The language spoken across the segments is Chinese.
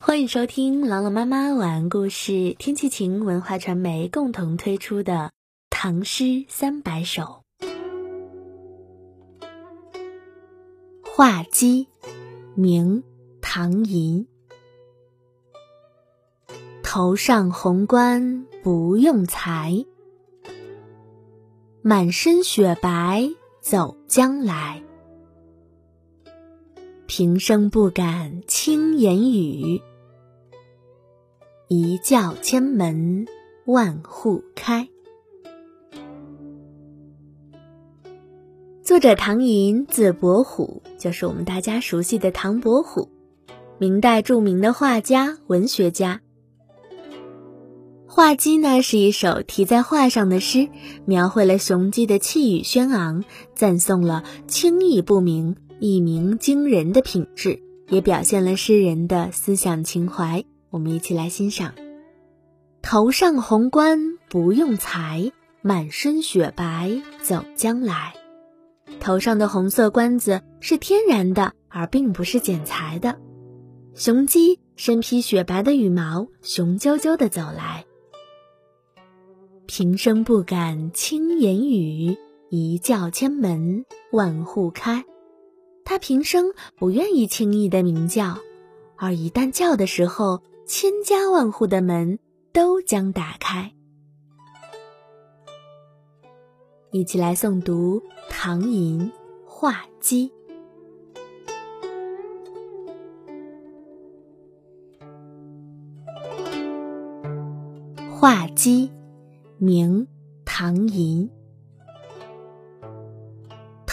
欢迎收听朗朗妈妈晚安故事，天气晴文化传媒共同推出的《唐诗三百首》。画鸡，明·唐寅。头上红冠不用裁，满身雪白走将来。平生不敢轻言语。一叫千门万户开。作者唐寅，字伯虎，就是我们大家熟悉的唐伯虎，明代著名的画家、文学家。画鸡呢是一首题在画上的诗，描绘了雄鸡的气宇轩昂，赞颂了轻易不明、一鸣惊人的品质，也表现了诗人的思想情怀。我们一起来欣赏：头上红冠不用裁，满身雪白走将来。头上的红色冠子是天然的，而并不是剪裁的。雄鸡身披雪白的羽毛，雄赳赳的走来。平生不敢轻言语，一叫千门万户开。他平生不愿意轻易的鸣叫，而一旦叫的时候，千家万户的门都将打开，一起来诵读唐寅《画鸡》。画鸡，明·唐寅。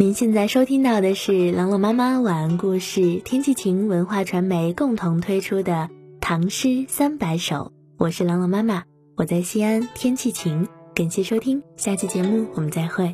您现在收听到的是朗朗妈妈晚安故事，天气晴文化传媒共同推出的《唐诗三百首》，我是朗朗妈妈。我在西安，天气晴。感谢收听，下期节目我们再会。